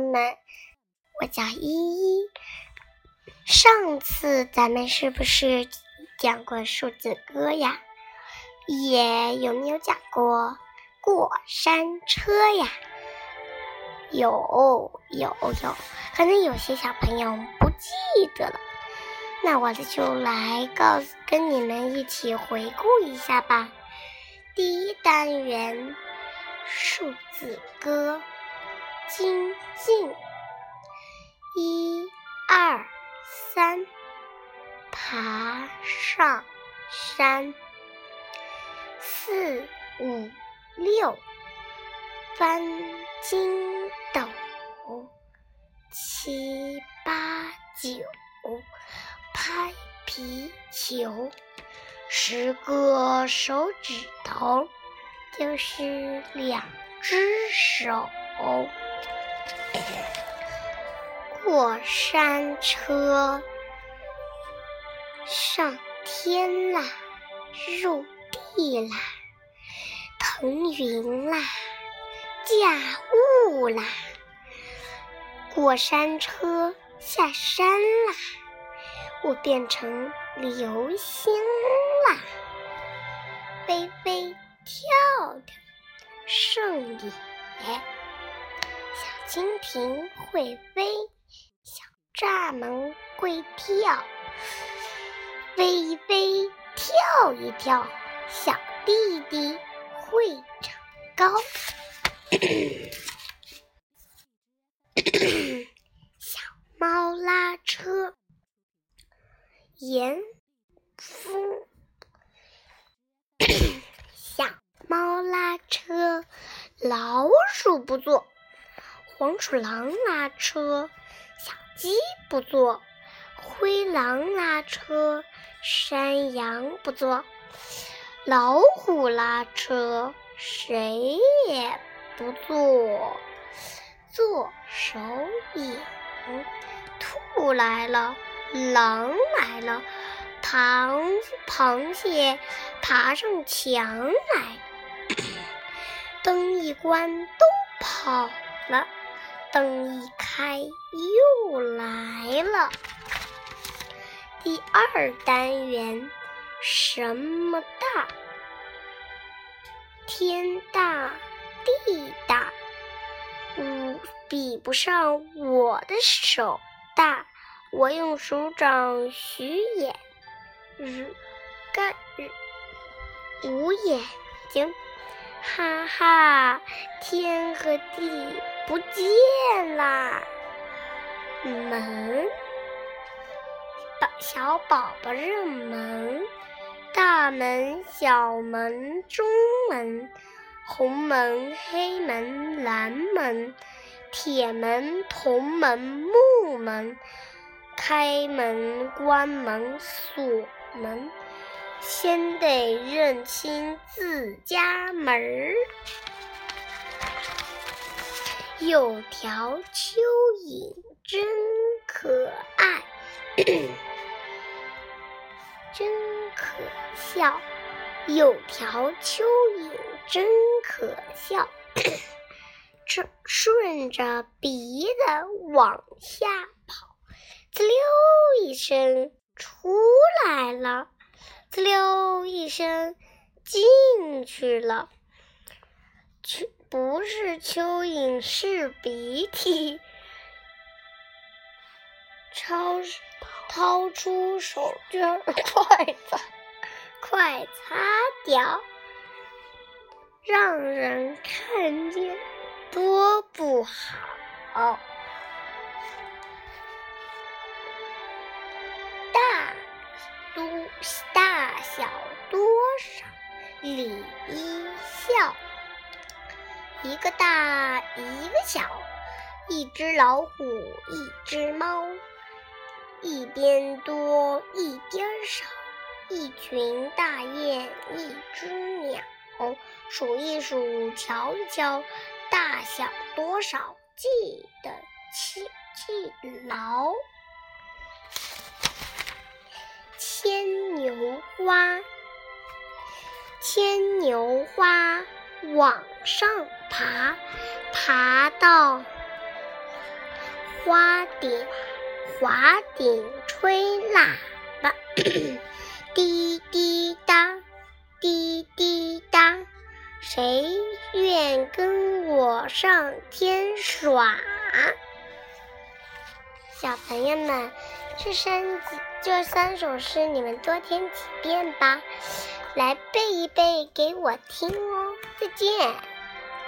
友们，我叫依依。上次咱们是不是讲过数字歌呀？也有没有讲过过山车呀？有有有，可能有些小朋友不记得了。那我就来告诉跟你们一起回顾一下吧。第一单元数字歌，精进，一二三，爬上山，四五六，翻筋斗，七八九。拍皮球，十个手指头就是两只手。过山车，上天啦，入地啦，腾云啦，驾雾啦，过山车下山啦。我变成流星啦，飞飞跳跳胜野，小蜻蜓会飞，小蚱蜢会跳，飞一飞，跳一跳，小弟弟会长高。小猫拉车。严夫，小猫拉车，老鼠不坐；黄鼠狼拉车，小鸡不坐；灰狼拉车，山羊不坐；老虎拉车，谁也不坐。做手影，兔来了。狼来了，螃螃蟹爬上墙来，灯一关都跑了，灯一开又来了。第二单元，什么大？天大地大，嗯，比不上我的手大。我用手掌许眼，日干日五眼睛，哈哈，天和地不见啦！门，宝小宝宝认门，大门、小门、中门，红门、黑门、蓝门，铁门、铜门、木门。开门、关门、锁门，先得认清自家门儿。有条蚯蚓真可爱，真可笑。有条蚯蚓真可笑，这顺着鼻子往下跑。滋溜一声出来了，滋溜一声进去了。去不是蚯蚓，是鼻涕。超掏出手绢快擦，快擦掉，让人看见多不好。大多大小多少？礼一笑，一个大一个小，一只老虎一只猫，一边多一边少，一群大雁一只鸟，数一数瞧一瞧，大小多少记得记记牢。牵牛花，牵牛花往上爬，爬到花顶，花顶吹喇叭，滴滴答，滴滴答，谁愿跟我上天耍？小朋友们，这三这三首诗你们多听几遍吧，来背一背给我听哦。再见。